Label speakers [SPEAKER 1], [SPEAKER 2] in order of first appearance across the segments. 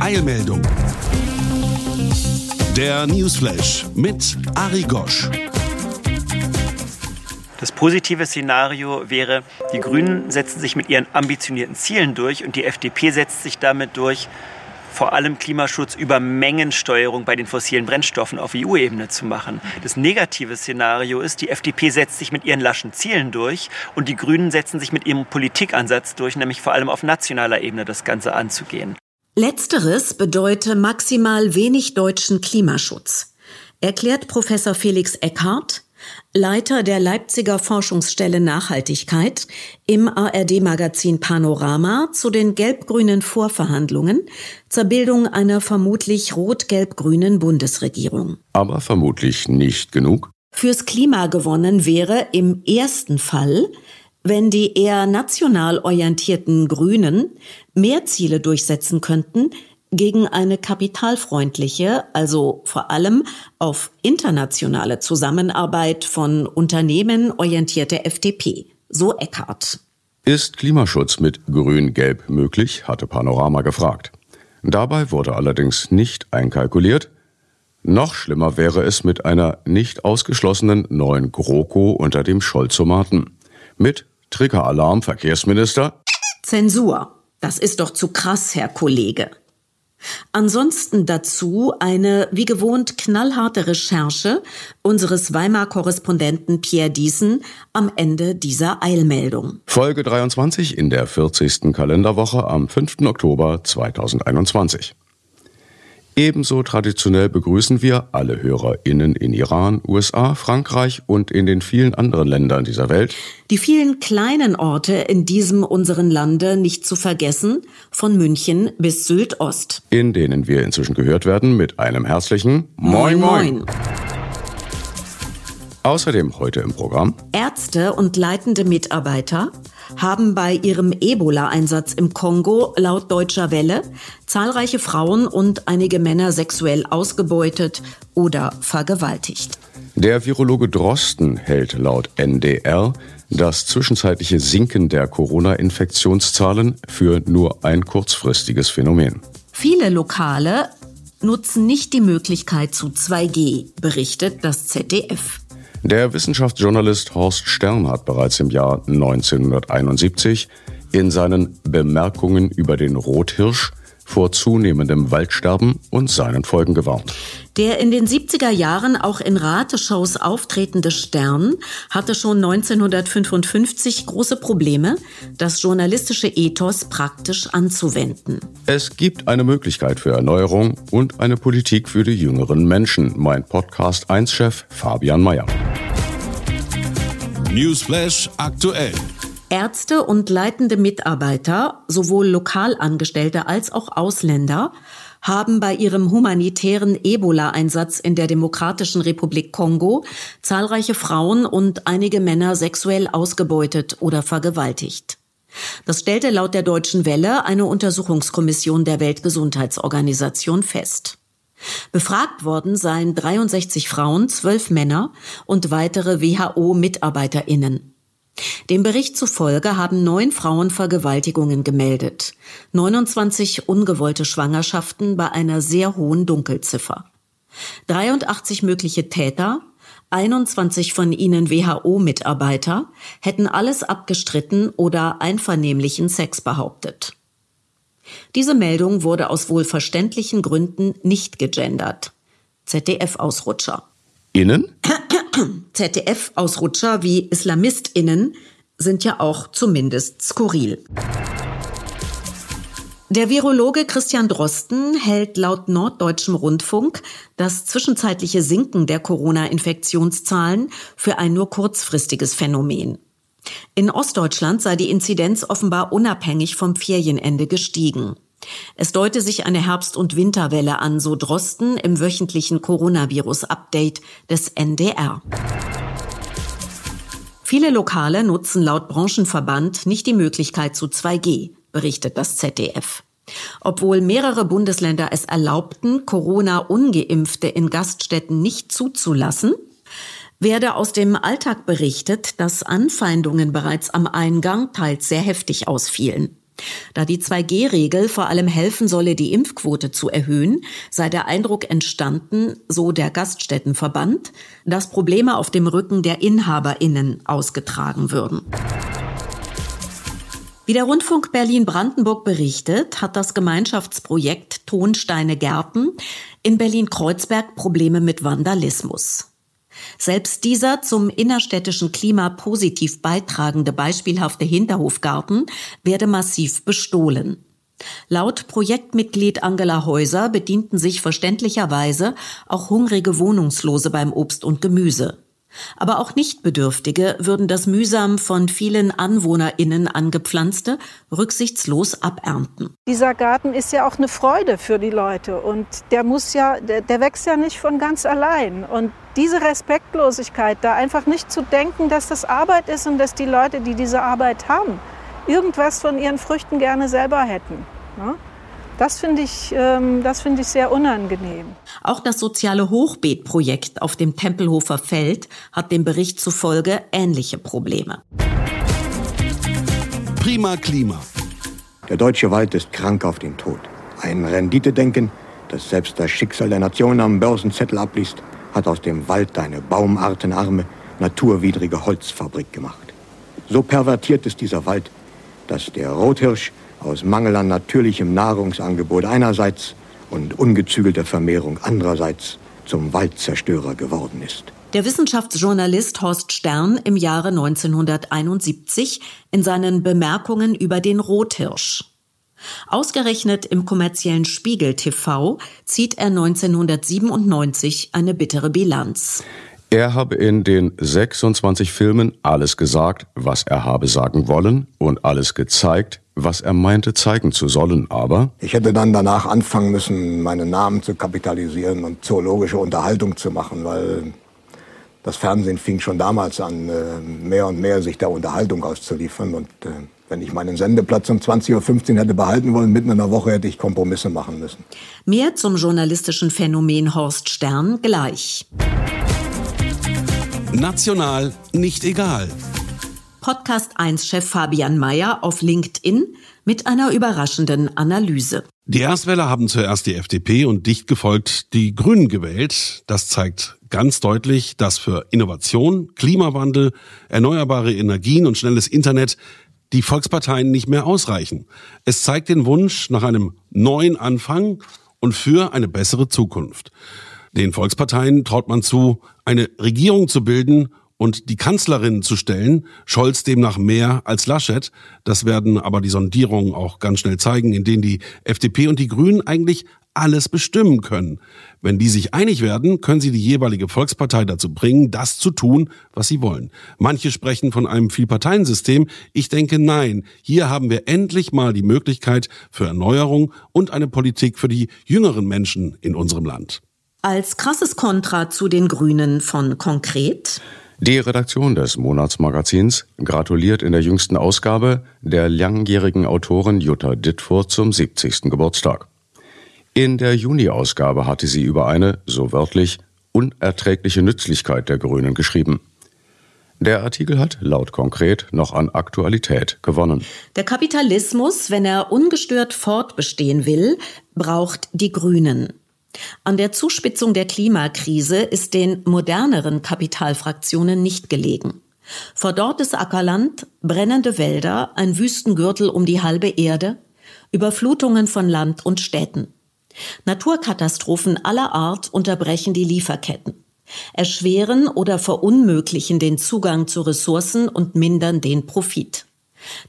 [SPEAKER 1] Eilmeldung. Der Newsflash mit Ari Gosch.
[SPEAKER 2] Das positive Szenario wäre, die Grünen setzen sich mit ihren ambitionierten Zielen durch und die FDP setzt sich damit durch, vor allem Klimaschutz über Mengensteuerung bei den fossilen Brennstoffen auf EU-Ebene zu machen. Das negative Szenario ist, die FDP setzt sich mit ihren laschen Zielen durch und die Grünen setzen sich mit ihrem Politikansatz durch, nämlich vor allem auf nationaler Ebene das Ganze anzugehen.
[SPEAKER 3] Letzteres bedeutet maximal wenig deutschen Klimaschutz, erklärt Professor Felix Eckhardt, Leiter der Leipziger Forschungsstelle Nachhaltigkeit im ARD-Magazin Panorama zu den gelb-grünen Vorverhandlungen zur Bildung einer vermutlich rot-gelb-grünen Bundesregierung.
[SPEAKER 4] Aber vermutlich nicht genug.
[SPEAKER 3] Fürs Klima gewonnen wäre im ersten Fall, wenn die eher national orientierten Grünen mehr Ziele durchsetzen könnten, gegen eine kapitalfreundliche, also vor allem auf internationale Zusammenarbeit von Unternehmen orientierte FDP. So Eckhardt.
[SPEAKER 4] Ist Klimaschutz mit Grün-Gelb möglich? hatte Panorama gefragt. Dabei wurde allerdings nicht einkalkuliert, noch schlimmer wäre es mit einer nicht ausgeschlossenen neuen GroKo unter dem Scholzomaten. Mit Triggeralarm Verkehrsminister.
[SPEAKER 3] Zensur. Das ist doch zu krass, Herr Kollege. Ansonsten dazu eine wie gewohnt knallharte Recherche unseres Weimar-Korrespondenten Pierre Diesen am Ende dieser Eilmeldung.
[SPEAKER 4] Folge 23 in der 40. Kalenderwoche am 5. Oktober 2021. Ebenso traditionell begrüßen wir alle HörerInnen in Iran, USA, Frankreich und in den vielen anderen Ländern dieser Welt.
[SPEAKER 3] Die vielen kleinen Orte in diesem unseren Lande nicht zu vergessen, von München bis Sylt-Ost.
[SPEAKER 4] In denen wir inzwischen gehört werden mit einem herzlichen Moin Moin. moin. Außerdem heute im Programm
[SPEAKER 3] Ärzte und leitende Mitarbeiter haben bei ihrem Ebola-Einsatz im Kongo laut Deutscher Welle zahlreiche Frauen und einige Männer sexuell ausgebeutet oder vergewaltigt.
[SPEAKER 4] Der Virologe Drosten hält laut NDR das zwischenzeitliche Sinken der Corona-Infektionszahlen für nur ein kurzfristiges Phänomen.
[SPEAKER 3] Viele Lokale nutzen nicht die Möglichkeit zu 2G, berichtet das ZDF.
[SPEAKER 4] Der Wissenschaftsjournalist Horst Stern hat bereits im Jahr 1971 in seinen Bemerkungen über den Rothirsch vor zunehmendem Waldsterben und seinen Folgen gewarnt.
[SPEAKER 3] Der in den 70er Jahren auch in Rateshows auftretende Stern hatte schon 1955 große Probleme, das journalistische Ethos praktisch anzuwenden.
[SPEAKER 4] Es gibt eine Möglichkeit für Erneuerung und eine Politik für die jüngeren Menschen, mein Podcast 1-Chef Fabian Mayer.
[SPEAKER 1] Newsflash aktuell.
[SPEAKER 3] Ärzte und leitende Mitarbeiter, sowohl Lokalangestellte als auch Ausländer, haben bei ihrem humanitären Ebola-Einsatz in der Demokratischen Republik Kongo zahlreiche Frauen und einige Männer sexuell ausgebeutet oder vergewaltigt. Das stellte laut der Deutschen Welle eine Untersuchungskommission der Weltgesundheitsorganisation fest. Befragt worden seien 63 Frauen, 12 Männer und weitere WHO-MitarbeiterInnen. Dem Bericht zufolge haben neun Frauen Vergewaltigungen gemeldet, 29 ungewollte Schwangerschaften bei einer sehr hohen Dunkelziffer. 83 mögliche Täter, 21 von ihnen WHO-Mitarbeiter, hätten alles abgestritten oder einvernehmlichen Sex behauptet. Diese Meldung wurde aus wohlverständlichen Gründen nicht gegendert. ZDF-Ausrutscher.
[SPEAKER 4] Innen?
[SPEAKER 3] ZDF-Ausrutscher wie IslamistInnen sind ja auch zumindest skurril. Der Virologe Christian Drosten hält laut Norddeutschem Rundfunk das zwischenzeitliche Sinken der Corona-Infektionszahlen für ein nur kurzfristiges Phänomen. In Ostdeutschland sei die Inzidenz offenbar unabhängig vom Ferienende gestiegen. Es deute sich eine Herbst- und Winterwelle an, so Drosten im wöchentlichen Coronavirus-Update des NDR. Viele Lokale nutzen laut Branchenverband nicht die Möglichkeit zu 2G, berichtet das ZDF. Obwohl mehrere Bundesländer es erlaubten, Corona-ungeimpfte in Gaststätten nicht zuzulassen, werde aus dem Alltag berichtet, dass Anfeindungen bereits am Eingang teils sehr heftig ausfielen. Da die 2G-Regel vor allem helfen solle, die Impfquote zu erhöhen, sei der Eindruck entstanden, so der Gaststättenverband, dass Probleme auf dem Rücken der Inhaberinnen ausgetragen würden. Wie der Rundfunk Berlin-Brandenburg berichtet, hat das Gemeinschaftsprojekt Tonsteine Gärten in Berlin-Kreuzberg Probleme mit Vandalismus. Selbst dieser zum innerstädtischen Klima positiv beitragende beispielhafte Hinterhofgarten werde massiv bestohlen. Laut Projektmitglied Angela Häuser bedienten sich verständlicherweise auch hungrige Wohnungslose beim Obst und Gemüse. Aber auch Nichtbedürftige würden das mühsam von vielen AnwohnerInnen angepflanzte rücksichtslos abernten.
[SPEAKER 5] Dieser Garten ist ja auch eine Freude für die Leute und der muss ja, der, der wächst ja nicht von ganz allein. Und diese Respektlosigkeit, da einfach nicht zu denken, dass das Arbeit ist und dass die Leute, die diese Arbeit haben, irgendwas von ihren Früchten gerne selber hätten. Ne? Das finde ich, ähm, das finde ich sehr unangenehm.
[SPEAKER 3] Auch das soziale Hochbeetprojekt auf dem Tempelhofer Feld hat dem Bericht zufolge ähnliche Probleme.
[SPEAKER 1] Prima Klima.
[SPEAKER 6] Der deutsche Wald ist krank auf den Tod. Ein Renditedenken, das selbst das Schicksal der Nation am Börsenzettel abliest, hat aus dem Wald eine baumartenarme, naturwidrige Holzfabrik gemacht. So pervertiert ist dieser Wald, dass der Rothirsch aus Mangel an natürlichem Nahrungsangebot einerseits und ungezügelter Vermehrung andererseits zum Waldzerstörer geworden ist.
[SPEAKER 3] Der Wissenschaftsjournalist Horst Stern im Jahre 1971 in seinen Bemerkungen über den Rothirsch. Ausgerechnet im kommerziellen Spiegel TV zieht er 1997 eine bittere Bilanz.
[SPEAKER 4] Er habe in den 26 Filmen alles gesagt, was er habe sagen wollen und alles gezeigt, was er meinte zeigen zu sollen, aber
[SPEAKER 6] Ich hätte dann danach anfangen müssen, meinen Namen zu kapitalisieren und zoologische Unterhaltung zu machen, weil das Fernsehen fing schon damals an, äh, mehr und mehr sich der Unterhaltung auszuliefern. Und äh, wenn ich meinen Sendeplatz um 20.15 Uhr hätte behalten wollen, mitten in der Woche hätte ich Kompromisse machen müssen.
[SPEAKER 3] Mehr zum journalistischen Phänomen Horst Stern gleich.
[SPEAKER 1] National nicht egal.
[SPEAKER 3] Podcast 1-Chef Fabian Mayer auf LinkedIn mit einer überraschenden Analyse.
[SPEAKER 1] Die Erstwähler haben zuerst die FDP und dicht gefolgt die Grünen gewählt. Das zeigt ganz deutlich, dass für Innovation, Klimawandel, erneuerbare Energien und schnelles Internet die Volksparteien nicht mehr ausreichen. Es zeigt den Wunsch nach einem neuen Anfang und für eine bessere Zukunft. Den Volksparteien traut man zu, eine Regierung zu bilden und die Kanzlerin zu stellen. Scholz demnach mehr als Laschet. Das werden aber die Sondierungen auch ganz schnell zeigen, in denen die FDP und die Grünen eigentlich alles bestimmen können. Wenn die sich einig werden, können sie die jeweilige Volkspartei dazu bringen, das zu tun, was sie wollen. Manche sprechen von einem Vielparteiensystem. Ich denke, nein. Hier haben wir endlich mal die Möglichkeit für Erneuerung und eine Politik für die jüngeren Menschen in unserem Land.
[SPEAKER 3] Als krasses Kontra zu den Grünen von Konkret
[SPEAKER 4] die Redaktion des Monatsmagazins gratuliert in der jüngsten Ausgabe der langjährigen Autorin Jutta Dittfurt zum 70. Geburtstag. In der Juni-Ausgabe hatte sie über eine, so wörtlich, unerträgliche Nützlichkeit der Grünen geschrieben. Der Artikel hat laut konkret noch an Aktualität gewonnen.
[SPEAKER 3] Der Kapitalismus, wenn er ungestört fortbestehen will, braucht die Grünen. An der Zuspitzung der Klimakrise ist den moderneren Kapitalfraktionen nicht gelegen. Verdorrtes Ackerland, brennende Wälder, ein Wüstengürtel um die halbe Erde, Überflutungen von Land und Städten. Naturkatastrophen aller Art unterbrechen die Lieferketten, erschweren oder verunmöglichen den Zugang zu Ressourcen und mindern den Profit.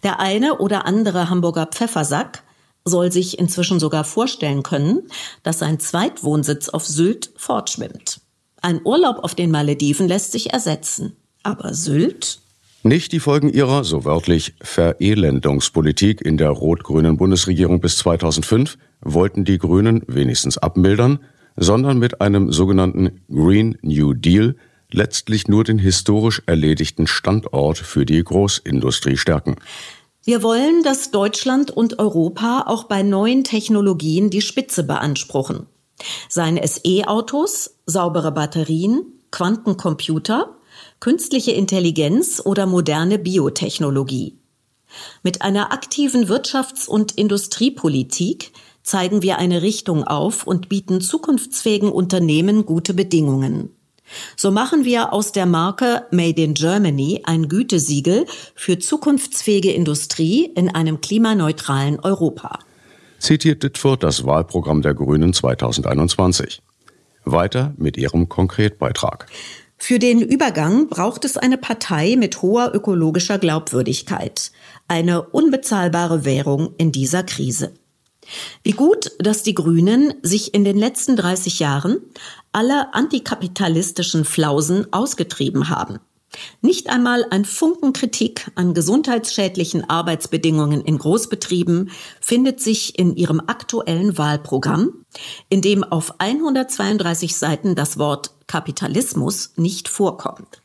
[SPEAKER 3] Der eine oder andere Hamburger Pfeffersack soll sich inzwischen sogar vorstellen können, dass sein Zweitwohnsitz auf Sylt fortschwimmt. Ein Urlaub auf den Malediven lässt sich ersetzen. Aber Sylt?
[SPEAKER 4] Nicht die Folgen ihrer, so wörtlich, Verelendungspolitik in der rot-grünen Bundesregierung bis 2005 wollten die Grünen wenigstens abmildern, sondern mit einem sogenannten Green New Deal letztlich nur den historisch erledigten Standort für die Großindustrie stärken.
[SPEAKER 3] Wir wollen, dass Deutschland und Europa auch bei neuen Technologien die Spitze beanspruchen. Seien es E-Autos, saubere Batterien, Quantencomputer, künstliche Intelligenz oder moderne Biotechnologie. Mit einer aktiven Wirtschafts- und Industriepolitik zeigen wir eine Richtung auf und bieten zukunftsfähigen Unternehmen gute Bedingungen. So machen wir aus der Marke Made in Germany ein Gütesiegel für zukunftsfähige Industrie in einem klimaneutralen Europa.
[SPEAKER 4] Zitiert Ditfurth das Wahlprogramm der Grünen 2021. Weiter mit ihrem Konkretbeitrag.
[SPEAKER 3] Für den Übergang braucht es eine Partei mit hoher ökologischer Glaubwürdigkeit, eine unbezahlbare Währung in dieser Krise. Wie gut, dass die Grünen sich in den letzten 30 Jahren alle antikapitalistischen Flausen ausgetrieben haben. Nicht einmal ein Funken Kritik an gesundheitsschädlichen Arbeitsbedingungen in Großbetrieben findet sich in ihrem aktuellen Wahlprogramm, in dem auf 132 Seiten das Wort Kapitalismus nicht vorkommt.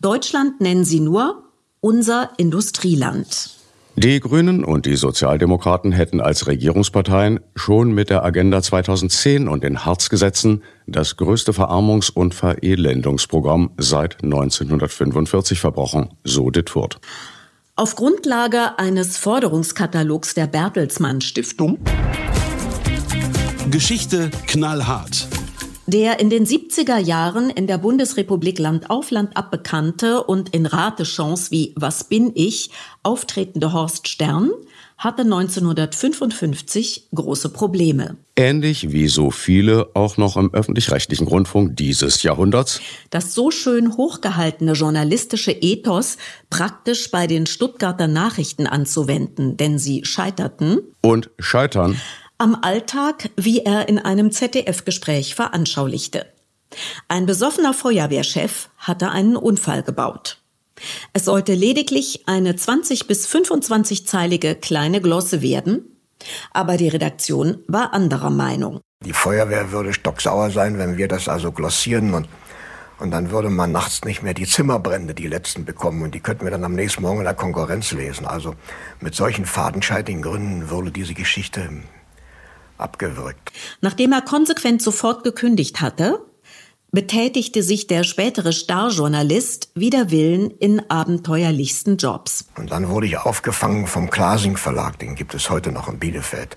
[SPEAKER 3] Deutschland nennen sie nur unser Industrieland.
[SPEAKER 4] Die Grünen und die Sozialdemokraten hätten als Regierungsparteien schon mit der Agenda 2010 und den Harzgesetzen das größte Verarmungs- und Verelendungsprogramm seit 1945 verbrochen, so Dittfurt.
[SPEAKER 3] Auf Grundlage eines Forderungskatalogs der Bertelsmann Stiftung
[SPEAKER 1] Geschichte knallhart.
[SPEAKER 3] Der in den 70er Jahren in der Bundesrepublik Land auf Land ab bekannte und in Ratechance wie Was bin ich auftretende Horst Stern hatte 1955 große Probleme.
[SPEAKER 4] Ähnlich wie so viele auch noch im öffentlich-rechtlichen Rundfunk dieses Jahrhunderts.
[SPEAKER 3] Das so schön hochgehaltene journalistische Ethos praktisch bei den Stuttgarter Nachrichten anzuwenden, denn sie scheiterten.
[SPEAKER 4] Und scheitern
[SPEAKER 3] am Alltag, wie er in einem ZDF-Gespräch veranschaulichte. Ein besoffener Feuerwehrchef hatte einen Unfall gebaut. Es sollte lediglich eine 20 bis 25-zeilige kleine Glosse werden, aber die Redaktion war anderer Meinung.
[SPEAKER 6] Die Feuerwehr würde stocksauer sein, wenn wir das also glossieren und und dann würde man nachts nicht mehr die Zimmerbrände, die letzten bekommen. Und die könnten wir dann am nächsten Morgen in der Konkurrenz lesen. Also mit solchen fadenscheitigen Gründen würde diese Geschichte abgewürgt.
[SPEAKER 3] Nachdem er konsequent sofort gekündigt hatte, betätigte sich der spätere Starjournalist wider Willen in abenteuerlichsten Jobs.
[SPEAKER 6] Und dann wurde ich aufgefangen vom Klasing Verlag, den gibt es heute noch in Bielefeld.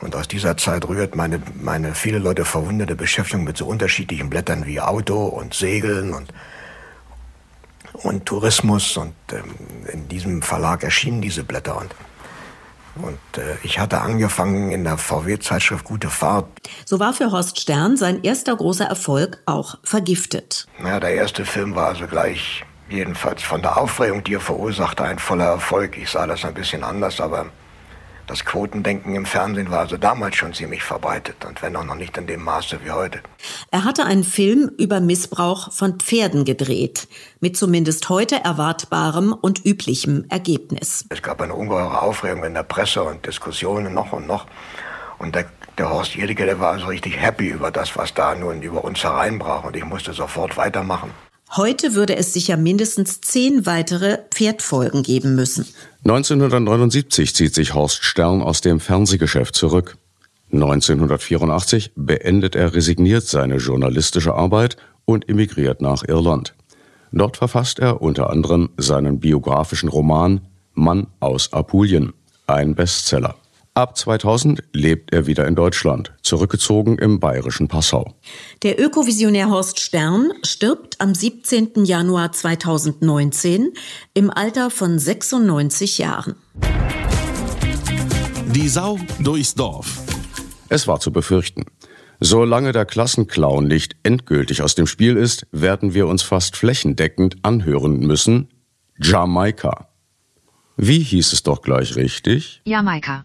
[SPEAKER 6] Und aus dieser Zeit rührt meine, meine viele Leute verwunderte Beschäftigung mit so unterschiedlichen Blättern wie Auto und Segeln und, und Tourismus. Und ähm, in diesem Verlag erschienen diese Blätter. Und und äh, ich hatte angefangen in der VW-Zeitschrift Gute Fahrt.
[SPEAKER 3] So war für Horst Stern sein erster großer Erfolg auch vergiftet.
[SPEAKER 6] Ja, der erste Film war also gleich, jedenfalls von der Aufregung, die er verursachte, ein voller Erfolg. Ich sah das ein bisschen anders, aber das Quotendenken im Fernsehen war also damals schon ziemlich verbreitet und wenn auch noch nicht in dem Maße wie heute.
[SPEAKER 3] Er hatte einen Film über Missbrauch von Pferden gedreht, mit zumindest heute erwartbarem und üblichem Ergebnis.
[SPEAKER 6] Es gab eine ungeheure Aufregung in der Presse und Diskussionen noch und noch. Und der, der Horst Jedicke, der war also richtig happy über das, was da nun über uns hereinbrach. Und ich musste sofort weitermachen.
[SPEAKER 3] Heute würde es sicher mindestens zehn weitere Pferdfolgen geben müssen.
[SPEAKER 4] 1979 zieht sich Horst Stern aus dem Fernsehgeschäft zurück. 1984 beendet er resigniert seine journalistische Arbeit und emigriert nach Irland. Dort verfasst er unter anderem seinen biografischen Roman Mann aus Apulien, ein Bestseller. Ab 2000 lebt er wieder in Deutschland, zurückgezogen im bayerischen Passau.
[SPEAKER 3] Der Ökovisionär Horst Stern stirbt am 17. Januar 2019 im Alter von 96 Jahren.
[SPEAKER 1] Die Sau durchs Dorf.
[SPEAKER 4] Es war zu befürchten. Solange der Klassenclown nicht endgültig aus dem Spiel ist, werden wir uns fast flächendeckend anhören müssen Jamaika. Wie hieß es doch gleich richtig?
[SPEAKER 7] Jamaika.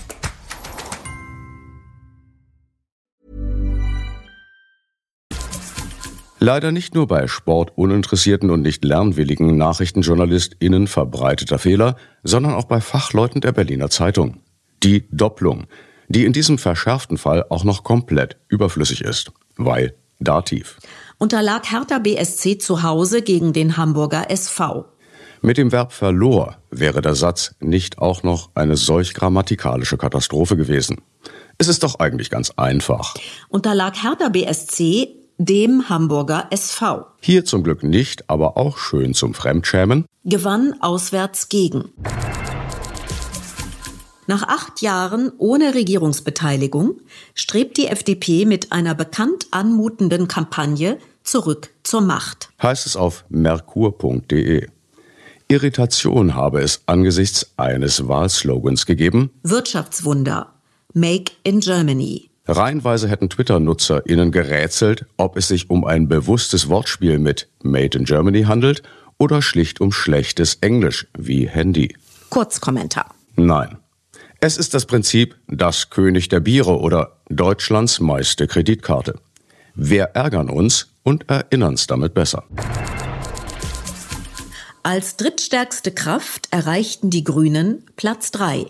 [SPEAKER 4] Leider nicht nur bei sportuninteressierten und nicht lernwilligen NachrichtenjournalistInnen verbreiteter Fehler, sondern auch bei Fachleuten der Berliner Zeitung. Die Doppelung, die in diesem verschärften Fall auch noch komplett überflüssig ist, weil Dativ.
[SPEAKER 3] Unterlag Hertha BSC zu Hause gegen den Hamburger SV.
[SPEAKER 4] Mit dem Verb verlor wäre der Satz nicht auch noch eine solch grammatikalische Katastrophe gewesen. Es ist doch eigentlich ganz einfach.
[SPEAKER 3] Unterlag Hertha BSC dem Hamburger SV.
[SPEAKER 4] Hier zum Glück nicht, aber auch schön zum Fremdschämen.
[SPEAKER 3] Gewann auswärts gegen. Nach acht Jahren ohne Regierungsbeteiligung strebt die FDP mit einer bekannt anmutenden Kampagne zurück zur Macht.
[SPEAKER 4] Heißt es auf merkur.de. Irritation habe es angesichts eines Wahlslogans gegeben.
[SPEAKER 3] Wirtschaftswunder. Make in Germany.
[SPEAKER 4] Reihenweise hätten Twitter-NutzerInnen gerätselt, ob es sich um ein bewusstes Wortspiel mit Made in Germany handelt oder schlicht um schlechtes Englisch wie Handy.
[SPEAKER 3] Kurzkommentar.
[SPEAKER 4] Nein. Es ist das Prinzip das König der Biere oder Deutschlands meiste Kreditkarte. Wir ärgern uns und erinnern's damit besser.
[SPEAKER 3] Als drittstärkste Kraft erreichten die Grünen Platz 3.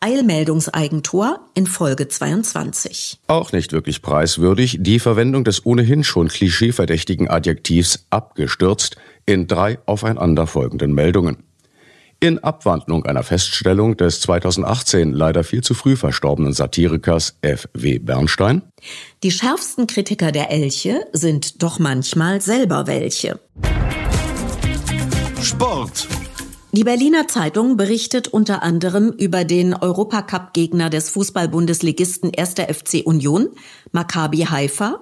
[SPEAKER 3] Eilmeldungseigentor in Folge 22.
[SPEAKER 4] Auch nicht wirklich preiswürdig, die Verwendung des ohnehin schon klischeeverdächtigen Adjektivs abgestürzt in drei aufeinanderfolgenden Meldungen. In Abwandlung einer Feststellung des 2018 leider viel zu früh verstorbenen Satirikers F. W. Bernstein.
[SPEAKER 3] Die schärfsten Kritiker der Elche sind doch manchmal selber welche.
[SPEAKER 1] Sport.
[SPEAKER 3] Die Berliner Zeitung berichtet unter anderem über den Europacup-Gegner des Fußball-Bundesligisten 1. FC Union, Maccabi Haifa,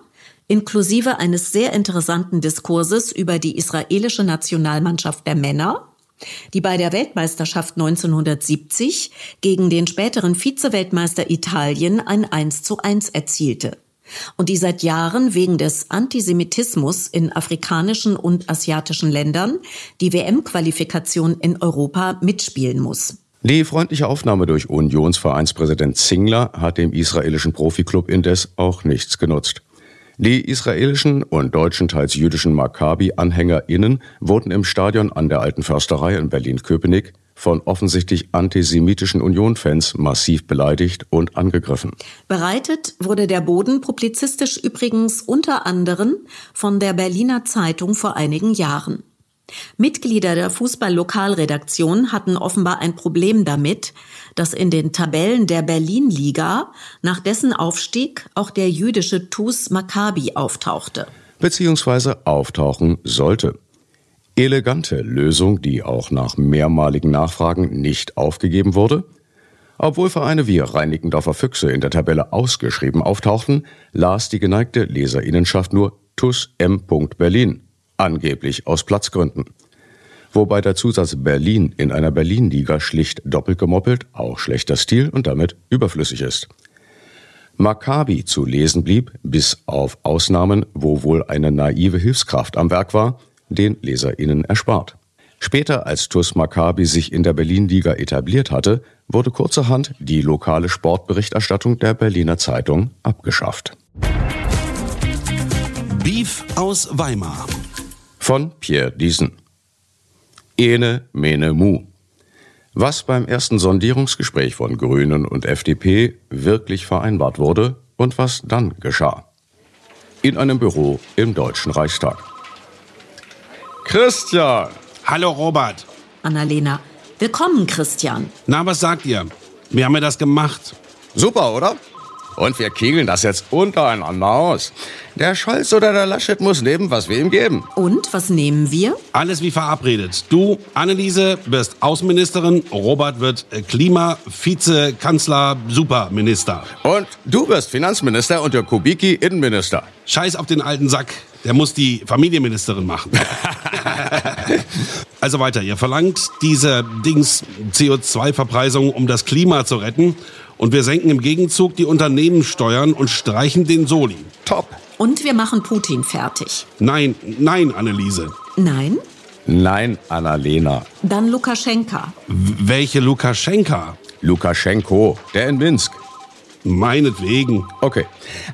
[SPEAKER 3] inklusive eines sehr interessanten Diskurses über die israelische Nationalmannschaft der Männer, die bei der Weltmeisterschaft 1970 gegen den späteren Vizeweltmeister Italien ein 1 zu 1 erzielte und die seit Jahren wegen des Antisemitismus in afrikanischen und asiatischen Ländern die WM-Qualifikation in Europa mitspielen muss.
[SPEAKER 4] Die freundliche Aufnahme durch Unionsvereinspräsident Zingler hat dem israelischen Profiklub indes auch nichts genutzt. Die israelischen und deutschen teils jüdischen Maccabi-AnhängerInnen wurden im Stadion an der Alten Försterei in Berlin-Köpenick von offensichtlich antisemitischen Union-Fans massiv beleidigt und angegriffen.
[SPEAKER 3] Bereitet wurde der Boden publizistisch übrigens unter anderem von der Berliner Zeitung vor einigen Jahren. Mitglieder der Fußball-Lokalredaktion hatten offenbar ein Problem damit, dass in den Tabellen der Berlin-Liga nach dessen Aufstieg auch der jüdische TuS Maccabi auftauchte.
[SPEAKER 4] Beziehungsweise auftauchen sollte. Elegante Lösung, die auch nach mehrmaligen Nachfragen nicht aufgegeben wurde. Obwohl Vereine wie Reinickendorfer Füchse in der Tabelle ausgeschrieben auftauchten, las die geneigte Leserinnenschaft nur TUS M. Berlin, angeblich aus Platzgründen. Wobei der Zusatz Berlin in einer Berlin-Liga schlicht doppelt gemoppelt, auch schlechter Stil und damit überflüssig ist. Maccabi zu lesen blieb, bis auf Ausnahmen, wo wohl eine naive Hilfskraft am Werk war, den LeserInnen erspart. Später, als TuS Maccabi sich in der Berlin-Liga etabliert hatte, wurde kurzerhand die lokale Sportberichterstattung der Berliner Zeitung abgeschafft.
[SPEAKER 1] Beef aus Weimar.
[SPEAKER 4] Von Pierre Diesen. Ene, mene, mu. Was beim ersten Sondierungsgespräch von Grünen und FDP wirklich vereinbart wurde und was dann geschah. In einem Büro im Deutschen Reichstag. Christian!
[SPEAKER 1] Hallo Robert.
[SPEAKER 3] Annalena, willkommen Christian.
[SPEAKER 1] Na, was sagt ihr? Wir haben ja das gemacht.
[SPEAKER 4] Super, oder? Und wir kegeln das jetzt untereinander aus. Der Scholz oder der Laschet muss nehmen, was wir ihm geben.
[SPEAKER 3] Und was nehmen wir?
[SPEAKER 1] Alles wie verabredet. Du, Anneliese, wirst Außenministerin, Robert wird Klima, Vize, Kanzler, Superminister.
[SPEAKER 4] Und du wirst Finanzminister und der Kubicki Innenminister.
[SPEAKER 1] Scheiß auf den alten Sack. Der muss die Familienministerin machen. Also weiter, ihr verlangt diese Dings CO2-Verpreisung, um das Klima zu retten. Und wir senken im Gegenzug die Unternehmenssteuern und streichen den Soli.
[SPEAKER 4] Top.
[SPEAKER 3] Und wir machen Putin fertig.
[SPEAKER 1] Nein, nein, Anneliese.
[SPEAKER 3] Nein?
[SPEAKER 4] Nein, Annalena.
[SPEAKER 3] Dann Lukaschenka.
[SPEAKER 1] W welche Lukaschenka?
[SPEAKER 4] Lukaschenko, der in Minsk.
[SPEAKER 1] Meinetwegen.
[SPEAKER 4] Okay.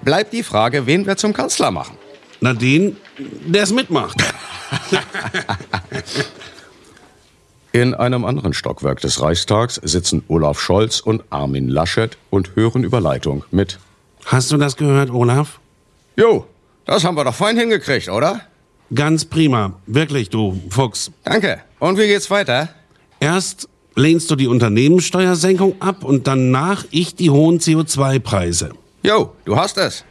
[SPEAKER 4] Bleibt die Frage, wen wir zum Kanzler machen.
[SPEAKER 1] Na den, der es mitmacht.
[SPEAKER 4] In einem anderen Stockwerk des Reichstags sitzen Olaf Scholz und Armin Laschet und hören über Leitung mit.
[SPEAKER 1] Hast du das gehört, Olaf?
[SPEAKER 4] Jo, das haben wir doch fein hingekriegt, oder?
[SPEAKER 1] Ganz prima. Wirklich, du Fuchs.
[SPEAKER 4] Danke. Und wie geht's weiter?
[SPEAKER 1] Erst lehnst du die Unternehmenssteuersenkung ab und danach ich die hohen CO2-Preise.
[SPEAKER 4] Jo, du hast es.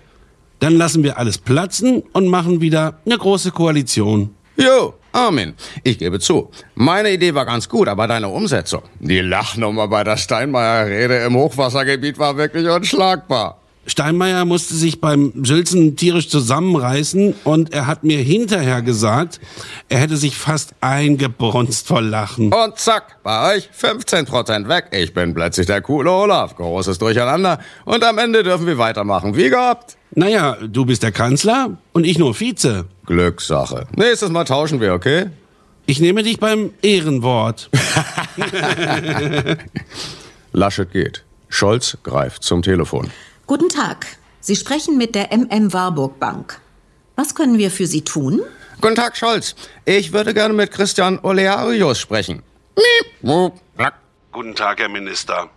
[SPEAKER 1] Dann lassen wir alles platzen und machen wieder eine große Koalition.
[SPEAKER 4] Jo, Armin, ich gebe zu, meine Idee war ganz gut, aber deine Umsetzung, die Lachnummer bei der Steinmeier-Rede im Hochwassergebiet war wirklich unschlagbar.
[SPEAKER 1] Steinmeier musste sich beim Sülzen tierisch zusammenreißen und er hat mir hinterher gesagt, er hätte sich fast eingebronzt vor Lachen.
[SPEAKER 4] Und zack, bei euch 15% weg. Ich bin plötzlich der coole Olaf. Großes Durcheinander. Und am Ende dürfen wir weitermachen. Wie gehabt?
[SPEAKER 1] Naja, du bist der Kanzler und ich nur Vize.
[SPEAKER 4] Glückssache. Nächstes Mal tauschen wir, okay?
[SPEAKER 1] Ich nehme dich beim Ehrenwort.
[SPEAKER 4] Laschet geht. Scholz greift zum Telefon.
[SPEAKER 3] Guten Tag. Sie sprechen mit der MM Warburg Bank. Was können wir für Sie tun?
[SPEAKER 4] Guten Tag, Scholz. Ich würde gerne mit Christian Olearius sprechen.
[SPEAKER 1] Guten Tag, Herr Minister.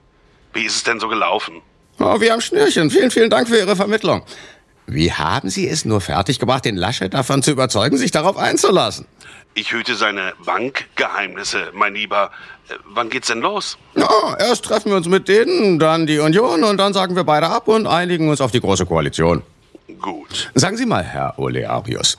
[SPEAKER 1] Wie ist es denn so gelaufen?
[SPEAKER 4] Oh, wir haben Schnürchen. Vielen, vielen Dank für Ihre Vermittlung. Wie haben Sie es nur fertiggebracht, den Laschet davon zu überzeugen, sich darauf einzulassen?
[SPEAKER 1] Ich hüte seine Bankgeheimnisse, mein Lieber. Äh, wann geht's denn los?
[SPEAKER 4] Ja, erst treffen wir uns mit denen, dann die Union und dann sagen wir beide ab und einigen uns auf die Große Koalition.
[SPEAKER 1] Gut.
[SPEAKER 4] Sagen Sie mal, Herr Olearius,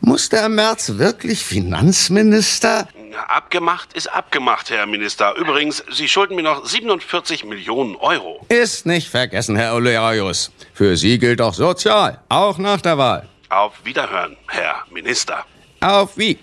[SPEAKER 4] muss der Merz wirklich Finanzminister?
[SPEAKER 1] Abgemacht ist abgemacht, Herr Minister. Übrigens, Sie schulden mir noch 47 Millionen Euro.
[SPEAKER 4] Ist nicht vergessen, Herr Olearius. Für Sie gilt auch sozial, auch nach der Wahl.
[SPEAKER 1] Auf Wiederhören, Herr Minister.
[SPEAKER 4] Auf wie?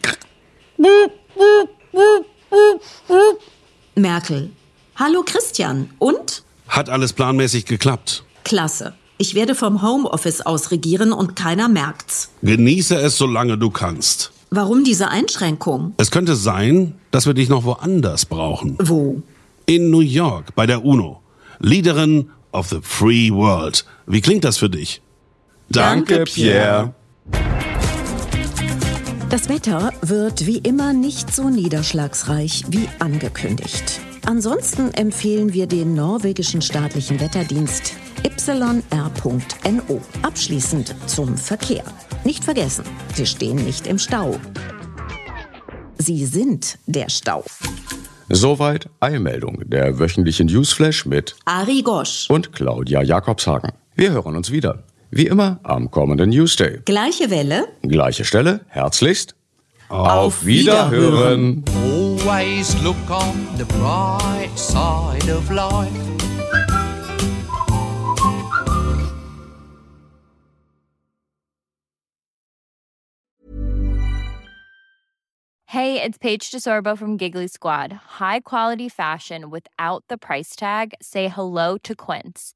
[SPEAKER 3] Merkel. Hallo Christian. Und?
[SPEAKER 1] Hat alles planmäßig geklappt.
[SPEAKER 3] Klasse. Ich werde vom Homeoffice aus regieren und keiner merkt's.
[SPEAKER 1] Genieße es, solange du kannst.
[SPEAKER 3] Warum diese Einschränkung?
[SPEAKER 1] Es könnte sein, dass wir dich noch woanders brauchen.
[SPEAKER 3] Wo?
[SPEAKER 1] In New York bei der UNO. Leaderin of the Free World. Wie klingt das für dich?
[SPEAKER 4] Danke, Pierre.
[SPEAKER 3] Das Wetter wird wie immer nicht so niederschlagsreich wie angekündigt. Ansonsten empfehlen wir den norwegischen staatlichen Wetterdienst yr.no. Abschließend zum Verkehr. Nicht vergessen, Sie stehen nicht im Stau. Sie sind der Stau.
[SPEAKER 4] Soweit Eilmeldung, der wöchentliche Newsflash mit
[SPEAKER 3] Ari Gosch.
[SPEAKER 4] und Claudia Jakobshagen. Wir hören uns wieder. Wie immer am kommenden Newsday.
[SPEAKER 3] Gleiche Welle.
[SPEAKER 4] Gleiche Stelle, herzlichst.
[SPEAKER 3] Auf Wiederhören.
[SPEAKER 7] Always look on the bright side of life.
[SPEAKER 8] Hey, it's Paige DeSorbo from Giggly Squad. High quality fashion without the price tag. Say hello to Quince.